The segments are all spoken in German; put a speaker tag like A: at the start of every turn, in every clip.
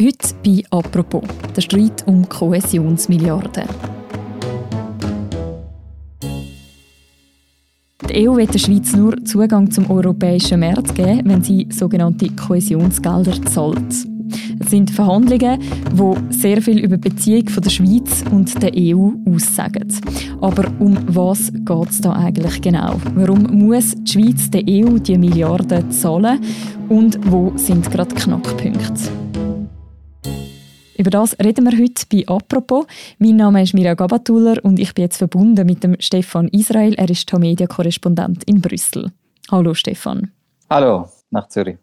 A: Heute bei «Apropos», der Streit um Kohäsionsmilliarden. Die EU will der Schweiz nur Zugang zum europäischen Markt geben, wenn sie sogenannte Kohäsionsgelder zahlt. Es sind Verhandlungen, die sehr viel über die Beziehung von der Schweiz und der EU aussagen. Aber um was geht es da eigentlich genau? Warum muss die Schweiz der EU die Milliarden zahlen? Und wo sind gerade Knackpunkte? Über das reden wir heute bei «Apropos». Mein Name ist Mirja Gabatuller und ich bin jetzt verbunden mit dem Stefan Israel. Er ist Media-Korrespondent in Brüssel. Hallo Stefan.
B: Hallo, nach Zürich.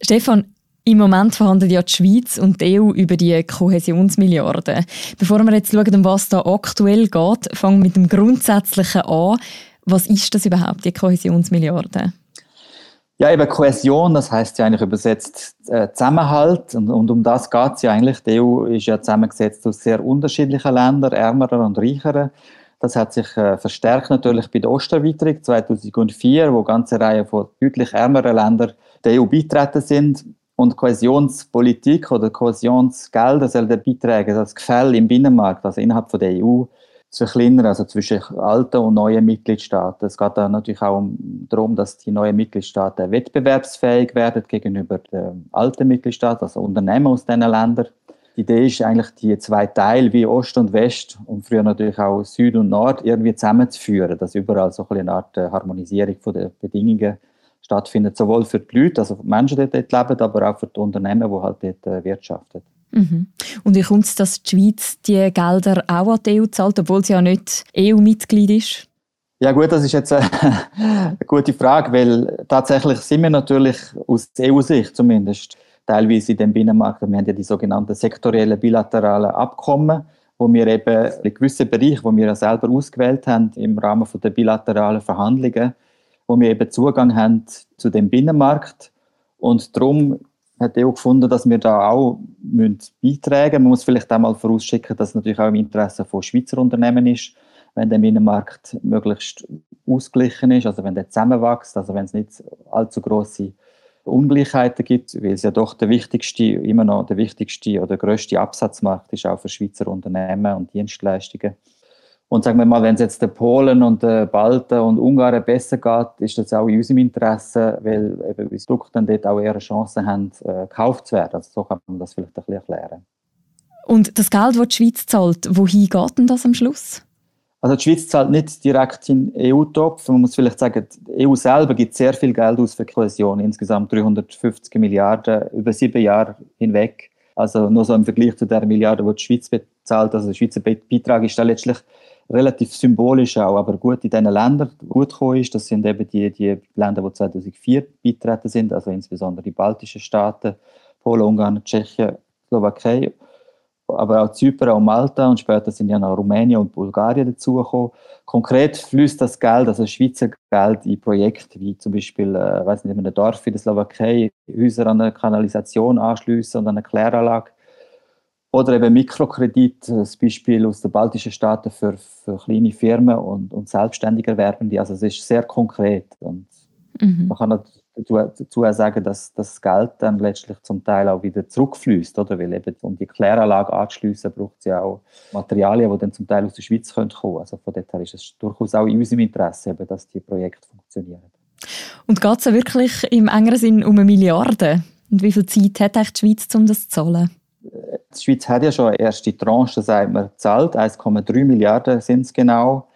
A: Stefan, im Moment verhandeln ja die Schweiz und die EU über die Kohäsionsmilliarden. Bevor wir jetzt schauen, um was da aktuell geht, fangen wir mit dem Grundsätzlichen an. Was ist das überhaupt, die Kohäsionsmilliarden?
B: Ja, eben Kohäsion, das heißt ja eigentlich übersetzt äh, Zusammenhalt und, und um das geht es ja eigentlich. Die EU ist ja zusammengesetzt aus sehr unterschiedlichen Ländern, ärmeren und reicheren. Das hat sich äh, verstärkt natürlich bei der Osterweiterung 2004, wo ganze Reihe von deutlich ärmeren Ländern der EU beitreten sind. Und Kohäsionspolitik oder Kohäsionsgelder sollen beitragen, das Gefälle im Binnenmarkt, also innerhalb von der EU, zu verkleinern, also zwischen alten und neuen Mitgliedstaaten. Es geht dann natürlich auch darum, dass die neuen Mitgliedstaaten wettbewerbsfähig werden gegenüber den alten Mitgliedstaaten, also Unternehmen aus diesen Ländern. Die Idee ist eigentlich, die zwei Teile wie Ost und West und früher natürlich auch Süd und Nord irgendwie zusammenzuführen, dass überall so eine Art äh, Harmonisierung der Bedingungen stattfindet, sowohl für die Leute, also die Menschen, die dort leben, aber auch für die Unternehmen, die halt dort äh, wirtschaften.
A: Mhm. Und wie kommt es, dass die Schweiz die Gelder auch an die EU zahlt, obwohl sie ja nicht EU-Mitglied ist?
B: Ja gut, das ist jetzt eine, gute Frage, weil tatsächlich sind wir natürlich aus EU-Sicht zumindest teilweise in dem Binnenmarkt, wir haben ja die sogenannten sektoriellen bilateralen Abkommen, wo wir eben in gewissen Bereichen, wo wir ja selber ausgewählt haben im Rahmen der bilateralen Verhandlungen, wo wir eben Zugang haben zu dem Binnenmarkt. Und darum hat EU gefunden, dass wir da auch müssen beitragen müssen. Man muss vielleicht auch mal vorausschicken, dass es natürlich auch im Interesse von Schweizer Unternehmen ist, wenn der Binnenmarkt möglichst ausgeglichen ist, also wenn der zusammenwächst, also wenn es nicht allzu große Ungleichheiten gibt, weil es ja doch der wichtigste, immer noch der wichtigste oder größte Absatzmarkt ist auch für Schweizer Unternehmen und Dienstleistungen. Und sagen wir mal, wenn es jetzt den Polen und den Balten und Ungarn besser geht, ist das auch in unserem Interesse, weil eben die Produkte dann dort auch eher Chancen haben, äh, gekauft zu werden. Also so kann man das vielleicht ein bisschen erklären.
A: Und das Geld, das die Schweiz zahlt, wohin geht denn das am Schluss?
B: Also die Schweiz zahlt nicht direkt in den EU-Topf. Man muss vielleicht sagen, die EU selber gibt sehr viel Geld aus für Kohäsion, insgesamt 350 Milliarden über sieben Jahre hinweg. Also nur so im Vergleich zu der Milliarde, die die Schweiz bezahlt. Also der Schweizer Beitrag ist da letztlich relativ symbolisch auch, aber gut in diesen Ländern gut gekommen ist. Das sind eben die, die Länder, die 2004 beitreten sind, also insbesondere die baltischen Staaten, Polen, Ungarn, Tschechien, Slowakei, aber auch Zypern und Malta und später sind ja noch Rumänien und Bulgarien dazugekommen. Konkret fließt das Geld, also Schweizer Geld, in Projekte wie zum Beispiel, äh, weiß nicht, in einem Dorf in der Slowakei Häuser an eine Kanalisation anschließen und an eine Kläranlage oder eben Mikrokredit, das Beispiel aus den baltischen Staaten für, für kleine Firmen und, und selbstständig Erwerbende. Also es ist sehr konkret. Und mhm. man kann dazu, dazu sagen, dass das Geld dann letztlich zum Teil auch wieder zurückfließt, oder? Weil eben, um die Kläranlage anzuschliessen, braucht es ja auch Materialien, die dann zum Teil aus der Schweiz kommen können. Also von daher ist es durchaus auch in unserem Interesse, eben, dass die Projekte funktionieren.
A: Und geht es wirklich im engeren Sinn um eine Milliarde? Und wie viel Zeit hat eigentlich die Schweiz, um das zu zahlen?
B: Die Schweiz hat ja schon eine erste Tranche, sagt man, gezahlt. 1,3 Milliarden sind es genau.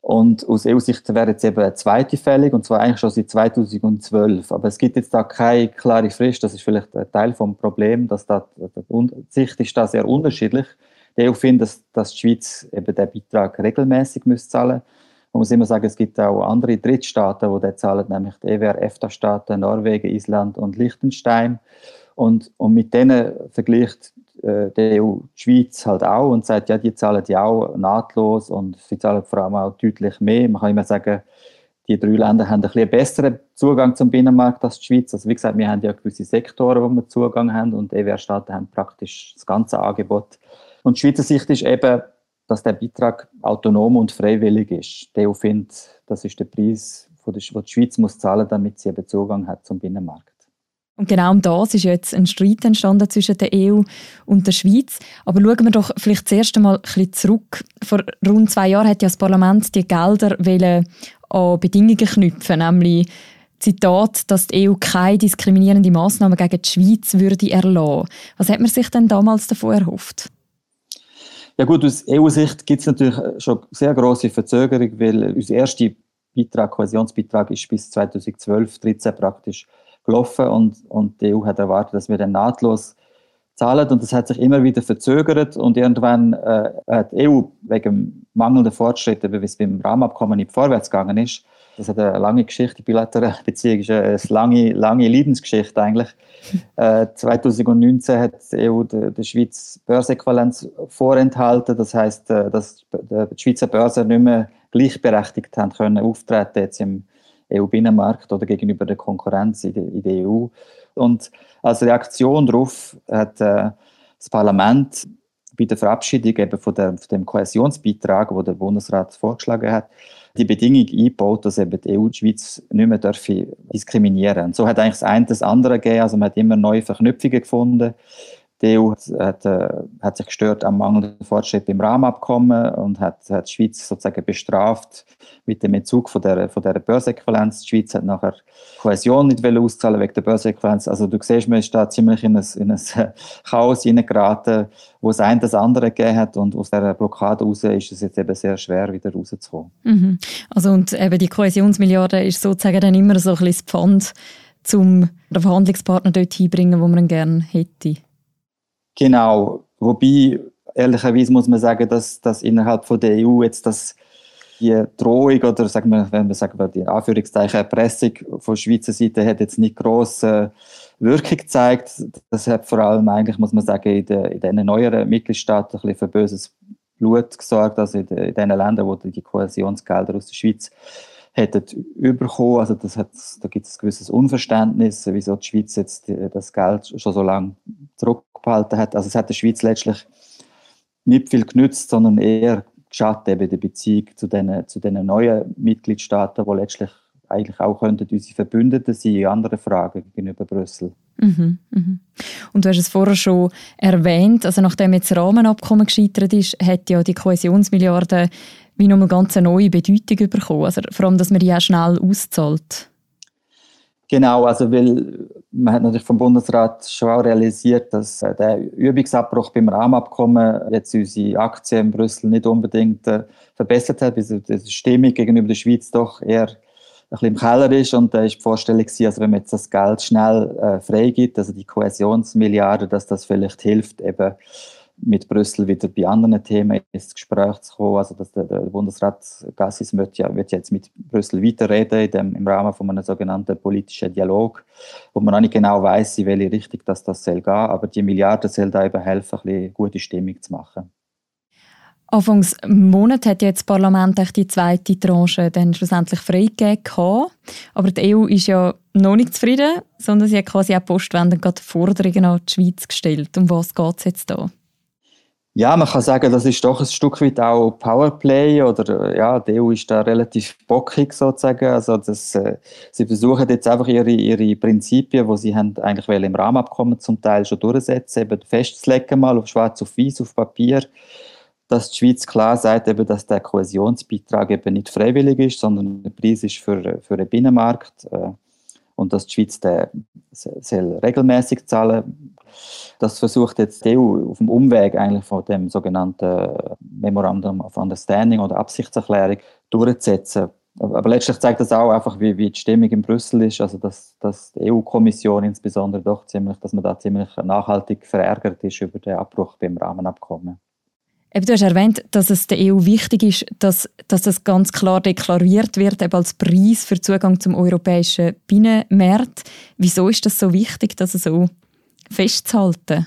B: Und aus EU-Sicht wäre jetzt eben eine zweite fällig, und zwar eigentlich schon seit 2012. Aber es gibt jetzt da keine klare Frist. Das ist vielleicht ein Teil vom Problem, dass da, die Sicht ist da sehr unterschiedlich. Die EU findet, dass, die Schweiz eben den Beitrag regelmäßig zahlen muss. Man muss immer sagen, es gibt auch andere Drittstaaten, die den zahlen, nämlich die EWR-EFTA-Staaten, Norwegen, Island und Liechtenstein. Und, und mit denen vergleicht äh, die EU die Schweiz halt auch und sagt, ja, die zahlen ja auch nahtlos und sie zahlen vor allem auch deutlich mehr. Man kann immer sagen, die drei Länder haben ein bisschen besseren Zugang zum Binnenmarkt als die Schweiz. Also wie gesagt, wir haben ja gewisse Sektoren, wo wir Zugang haben und EWR-Staaten haben praktisch das ganze Angebot. Und die Schweizer Sicht ist eben, dass der Beitrag autonom und freiwillig ist. Die EU findet, das ist der Preis, den die Schweiz muss zahlen, damit sie eben Zugang hat zum Binnenmarkt.
A: Und genau um das ist jetzt ein Streit entstanden zwischen der EU und der Schweiz. Aber schauen wir doch vielleicht zuerst einmal ein bisschen zurück. Vor rund zwei Jahren hat ja das Parlament die Gelder an Bedingungen knüpfen, nämlich Zitat, dass die EU keine diskriminierenden Massnahmen gegen die Schweiz würde erlassen. Was hat man sich denn damals davon erhofft?
B: Ja gut, aus EU-Sicht gibt es natürlich schon sehr große Verzögerung, weil unser erster Beitrag, Kohäsionsbeitrag, ist bis 2012, 2013 praktisch gelaufen und, und die EU hat erwartet, dass wir dann nahtlos zahlen. Und das hat sich immer wieder verzögert. Und irgendwann äh, hat die EU wegen mangelnder Fortschritte, wie es beim Rahmenabkommen nicht vorwärts gegangen ist, das hat eine lange Geschichte, bilaterale Beziehung ist eine lange, lange Leidensgeschichte eigentlich. äh, 2019 hat die EU der, der Schweiz Börseäquivalenz vorenthalten, das heißt, äh, dass die Schweizer Börse nicht mehr gleichberechtigt haben können auftreten jetzt im EU-Binnenmarkt oder gegenüber der Konkurrenz in der, in der, EU. Und als Reaktion darauf hat äh, das Parlament bei der Verabschiedung eben von, der, von dem Kohäsionsbeitrag, wo der Bundesrat vorgeschlagen hat, die Bedingung eingebaut, dass eben die EU die Schweiz nicht mehr diskriminieren Und so hat eigentlich das eine das andere gegeben. Also man hat immer neue Verknüpfungen gefunden. Die EU hat, äh, hat sich gestört am mangelnden Fortschritt im Rahmenabkommen und hat, hat die Schweiz sozusagen bestraft mit dem Entzug von der, von der Börseäquivalenz. Die Schweiz hat nachher Kohäsion nicht auszahlen wegen der Börseäquivalenz. Also du siehst, man ist da ziemlich in ein, in ein Chaos hineingeraten, wo es ein das andere gegeben hat und aus dieser Blockade raus ist es jetzt eben sehr schwer, wieder rauszukommen.
A: Mhm. Also und eben die Kohäsionsmilliarde ist sozusagen dann immer so ein bisschen das Pfand, um den Verhandlungspartner dort hinbringen, wo man ihn gerne hätte.
B: Genau, wobei ehrlicherweise muss man sagen, dass, dass innerhalb von der EU jetzt das die Drohung oder sagen wir, wenn wir sagen die Anführungszeichen Erpressung von Schweizer Seite hat jetzt nicht große Wirkung gezeigt. Das hat vor allem eigentlich, muss man sagen, in, den, in den neueren Mitgliedstaaten ein bisschen für böses Blut gesorgt, also in, den, Ländern, wo die Kohäsionsgelder aus der Schweiz hätten bekommen. Also das hat, da gibt es ein gewisses Unverständnis, wieso die Schweiz jetzt das Geld schon so lange zurück behalten hat. Also es hat der Schweiz letztlich nicht viel genützt, sondern eher geschadet eben der Beziehung zu den, zu den neuen Mitgliedstaaten, die letztlich eigentlich auch könnten unsere Verbündeten sein in anderen Fragen gegenüber Brüssel.
A: Mhm, mhm. Und du hast es vorher schon erwähnt, also nachdem jetzt das Rahmenabkommen gescheitert ist, hat ja die Kohäsionsmilliarde wie nochmal ganz eine neue Bedeutung bekommen, also vor allem, dass man die auch schnell auszahlt.
B: Genau, also weil man hat natürlich vom Bundesrat schon auch realisiert, dass äh, der Übungsabbruch beim Rahmenabkommen jetzt unsere Aktien in Brüssel nicht unbedingt äh, verbessert hat, weil die Stimmung gegenüber der Schweiz doch eher ein bisschen im Keller ist. Und da ist die Vorstellung gewesen, also wenn man jetzt das Geld schnell äh, freigibt, also die Kohäsionsmilliarden, dass das vielleicht hilft, eben mit Brüssel wieder bei anderen Themen ins Gespräch zu kommen. Also dass der, der Bundesrat Gassis wird, ja, wird jetzt mit Brüssel weiterreden in dem, im Rahmen von einem sogenannten politischen Dialog, wo man noch nicht genau weiß, in welche Richtung das, das soll gehen. Aber die Milliarden soll da eben helfen, ein bisschen gute Stimmung zu machen.
A: Anfangs Monat hat jetzt das Parlament die zweite Tranche dann schlussendlich freigegeben. Aber die EU ist ja noch nicht zufrieden, sondern sie hat quasi auch postwendend Forderungen an die Schweiz gestellt. Um was geht es jetzt da?
B: Ja, man kann sagen, das ist doch ein Stück weit auch Powerplay oder ja, die EU ist da relativ bockig sozusagen. Also das, äh, sie versuchen jetzt einfach ihre, ihre Prinzipien, wo sie haben eigentlich im Rahmenabkommen zum Teil schon durchsetzen, eben festzulegen mal auf schwarz auf weiß auf Papier, dass die Schweiz klar sagt, eben, dass der Kohäsionsbeitrag eben nicht freiwillig ist, sondern der Preis ist für, für den Binnenmarkt äh, und dass die Schweiz den soll regelmäßig zahlen das versucht jetzt die EU auf dem Umweg eigentlich von dem sogenannten Memorandum of Understanding oder Absichtserklärung durchzusetzen. Aber letztlich zeigt das auch einfach, wie, wie die Stimmung in Brüssel ist, also dass, dass die EU-Kommission insbesondere doch ziemlich, dass man da ziemlich nachhaltig verärgert ist über den Abbruch beim Rahmenabkommen.
A: Eben, du hast erwähnt, dass es der EU wichtig ist, dass, dass das ganz klar deklariert wird eben als Preis für Zugang zum europäischen Binnenmarkt. Wieso ist das so wichtig, dass es so festzuhalten?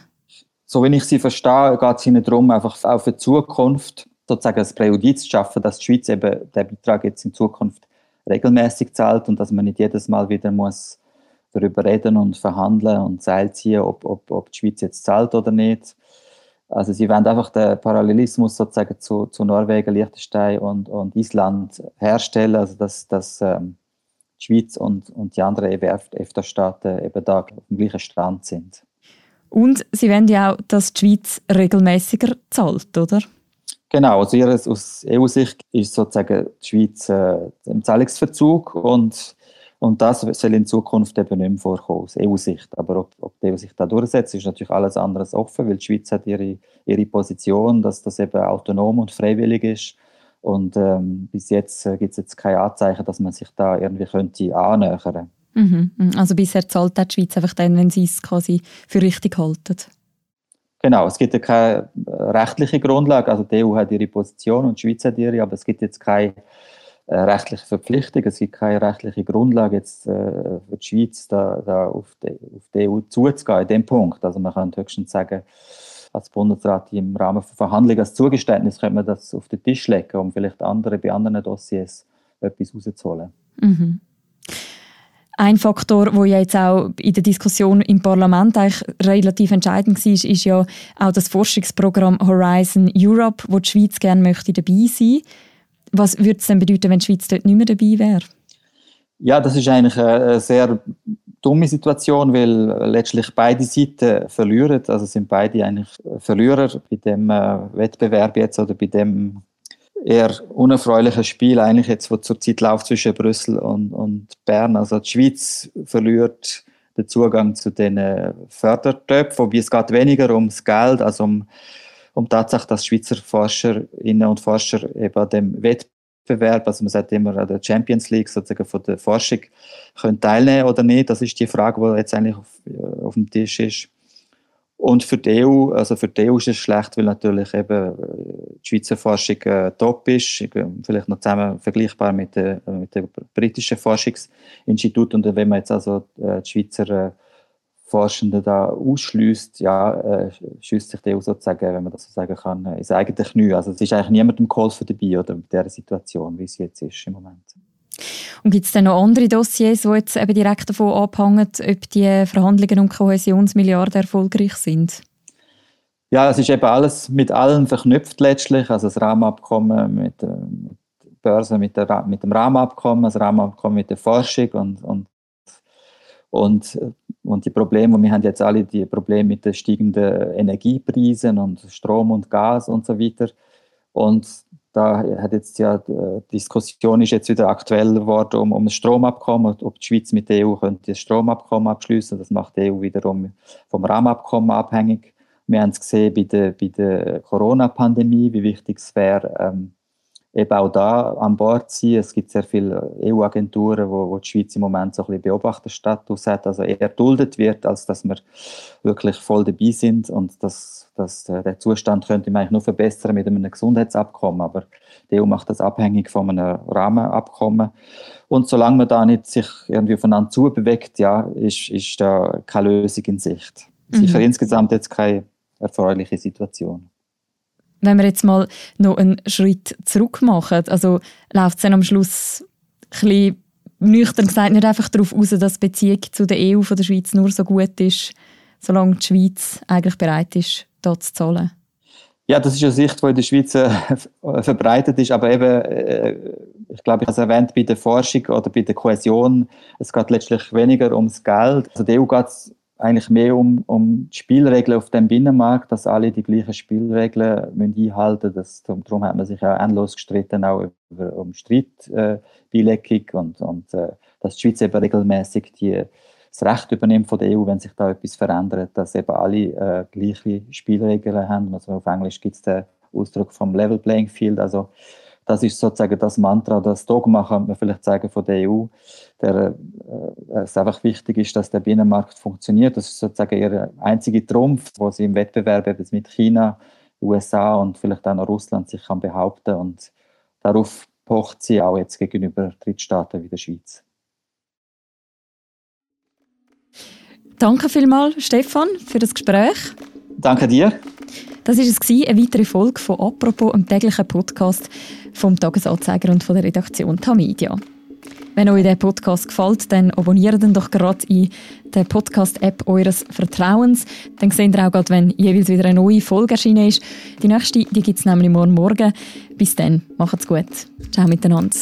B: So wie ich sie verstehe, geht es ihnen darum, einfach auch für die Zukunft sozusagen ein Präjudiz zu schaffen, dass die Schweiz eben den Beitrag jetzt in Zukunft regelmäßig zahlt und dass man nicht jedes Mal wieder muss darüber reden und verhandeln und Seil ziehen, ob, ob, ob die Schweiz jetzt zahlt oder nicht. Also sie wollen einfach den Parallelismus sozusagen zu, zu Norwegen, Liechtenstein und, und Island herstellen, also dass, dass ähm, die Schweiz und, und die anderen EFTA-Staaten eben da auf dem gleichen Strand sind.
A: Und Sie wollen ja auch, dass die Schweiz regelmäßiger zahlt, oder?
B: Genau, also ihres, aus EU-Sicht ist sozusagen die Schweiz äh, im Zahlungsverzug und, und das soll in Zukunft eben nicht mehr vorkommen, aus EU-Sicht. Aber ob, ob die EU sich da durchsetzt, ist natürlich alles andere offen, weil die Schweiz hat ihre, ihre Position, dass das eben autonom und freiwillig ist. Und ähm, bis jetzt äh, gibt es jetzt kein Anzeichen, dass man sich da irgendwie könnte annähern
A: mhm, mhm. Also bisher zahlt die Schweiz einfach dann, wenn sie es quasi für richtig halten.
B: Genau, es gibt ja keine rechtliche Grundlage. Also die EU hat ihre Position und die Schweiz hat ihre, aber es gibt jetzt keine äh, rechtliche Verpflichtung, es gibt keine rechtliche Grundlage jetzt äh, für die Schweiz da, da auf, die, auf die EU zuzugehen in dem Punkt. Also man kann höchstens sagen, als Bundesrat im Rahmen von Verhandlungen als Zugeständnis könnte man das auf den Tisch legen, um vielleicht andere bei anderen Dossiers etwas rauszuholen. Mhm.
A: Ein Faktor, der ja jetzt auch in der Diskussion im Parlament eigentlich relativ entscheidend war, ist ja auch das Forschungsprogramm Horizon Europe, wo die Schweiz gerne möchte dabei sein. Was würde es denn bedeuten, wenn die Schweiz dort nicht mehr dabei wäre?
B: Ja, das ist eigentlich eine sehr dumme Situation, weil letztlich beide Seiten verlieren. Also sind beide eigentlich Verlierer bei dem äh, Wettbewerb jetzt oder bei dem eher unerfreuliches Spiel eigentlich jetzt, wo zurzeit läuft zwischen Brüssel und, und Bern. Also die Schweiz verliert den Zugang zu den Fördertöpfen, wobei es geht weniger ums Geld, als um, um die Tatsache, dass Schweizer Forscherinnen und Forscher eben dem Wettbewerb, also man sagt immer an der Champions League sozusagen von der Forschung, können teilnehmen oder nicht. Das ist die Frage, die jetzt eigentlich auf, auf dem Tisch ist. Und für die EU, also für die EU ist es schlecht, weil natürlich eben äh, die Schweizer Forschung äh, top ist, vielleicht noch zusammen vergleichbar mit, äh, mit dem britischen Forschungsinstitut. Und wenn man jetzt also äh, die Schweizer äh, Forschenden da ausschließt, ja, äh, schießt sich die EU sozusagen, wenn man das so sagen kann, ins eigene Knie. Also es ist eigentlich niemandem geholfen dabei oder in dieser Situation, wie es jetzt ist im Moment.
A: Und gibt es dann noch andere Dossiers, die jetzt eben direkt davon abhängen, ob die Verhandlungen um Kohäsionsmilliarden erfolgreich sind?
B: Ja, es ist eben alles mit allem verknüpft letztlich. Also das Rahmenabkommen mit, äh, mit der Börse, mit, der, mit dem Rahmenabkommen, das Rahmenabkommen mit der Forschung und, und, und, und die Probleme, wir haben jetzt alle die Probleme mit den steigenden Energiepreisen und Strom und Gas und so weiter. Und da hat jetzt ja die äh, Diskussion ist jetzt wieder aktuell geworden um, um das Stromabkommen, ob die Schweiz mit der EU könnte das Stromabkommen abschließen. Das macht die EU wiederum vom Rahmenabkommen abhängig. Wir haben es gesehen bei der, bei der Corona-Pandemie, wie wichtig es wäre, ähm, eben auch da an Bord sein. Es gibt sehr viele EU-Agenturen, wo, wo die Schweiz im Moment so ein bisschen Beobachterstatus hat, also eher duldet wird, als dass wir wirklich voll dabei sind und das dass äh, der Zustand könnte man eigentlich nur verbessern mit einem Gesundheitsabkommen, aber die EU macht das abhängig von einem Rahmenabkommen. Und solange man da nicht sich irgendwie aufeinander zubewegt, ja, ist, ist da keine Lösung in Sicht. Sicher mhm. insgesamt jetzt keine erfreuliche Situation.
A: Wenn wir jetzt mal noch einen Schritt zurück machen, also läuft es dann am Schluss ein nüchtern gesagt nicht einfach darauf aus, dass die Beziehung zu der EU von der Schweiz nur so gut ist, solange die Schweiz eigentlich bereit ist, dort zu zahlen?
B: Ja, das ist eine Sicht, die in der Schweiz äh, verbreitet ist, aber eben, äh, ich glaube, ich habe es erwähnt, bei der Forschung oder bei der Kohäsion, es geht letztlich weniger ums Geld. Also der EU geht eigentlich mehr um, um die Spielregeln auf dem Binnenmarkt, dass alle die gleichen Spielregeln müssen einhalten müssen. Darum hat man sich ja endlos gestritten, auch über, um Streitbeilegung äh, und, und äh, dass die Schweiz eben regelmäßig die das Recht übernimmt von der EU, wenn sich da etwas verändert, dass eben alle äh, gleiche Spielregeln haben. Also auf Englisch gibt es den Ausdruck vom Level Playing Field. Also das ist sozusagen das Mantra, das Dogma, kann man vielleicht sagen, von der EU, der äh, es einfach wichtig ist, dass der Binnenmarkt funktioniert. Das ist sozusagen ihr einzige Trumpf, wo sie im Wettbewerb eben mit China, USA und vielleicht auch noch Russland sich kann behaupten und darauf pocht sie auch jetzt gegenüber Drittstaaten wie der Schweiz.
A: Danke vielmals, Stefan, für das Gespräch.
B: Danke dir.
A: Das war es, eine weitere Folge von «Apropos», einem täglichen Podcast vom Tagesanzeiger und von der Redaktion Tamedia. Wenn euch der Podcast gefällt, dann abonniert ihn doch gerade in der Podcast-App eures Vertrauens. Dann seht ihr auch gerade, wenn jeweils wieder eine neue Folge erschienen ist. Die nächste gibt es nämlich morgen Morgen. Bis dann, macht's gut. Ciao miteinander.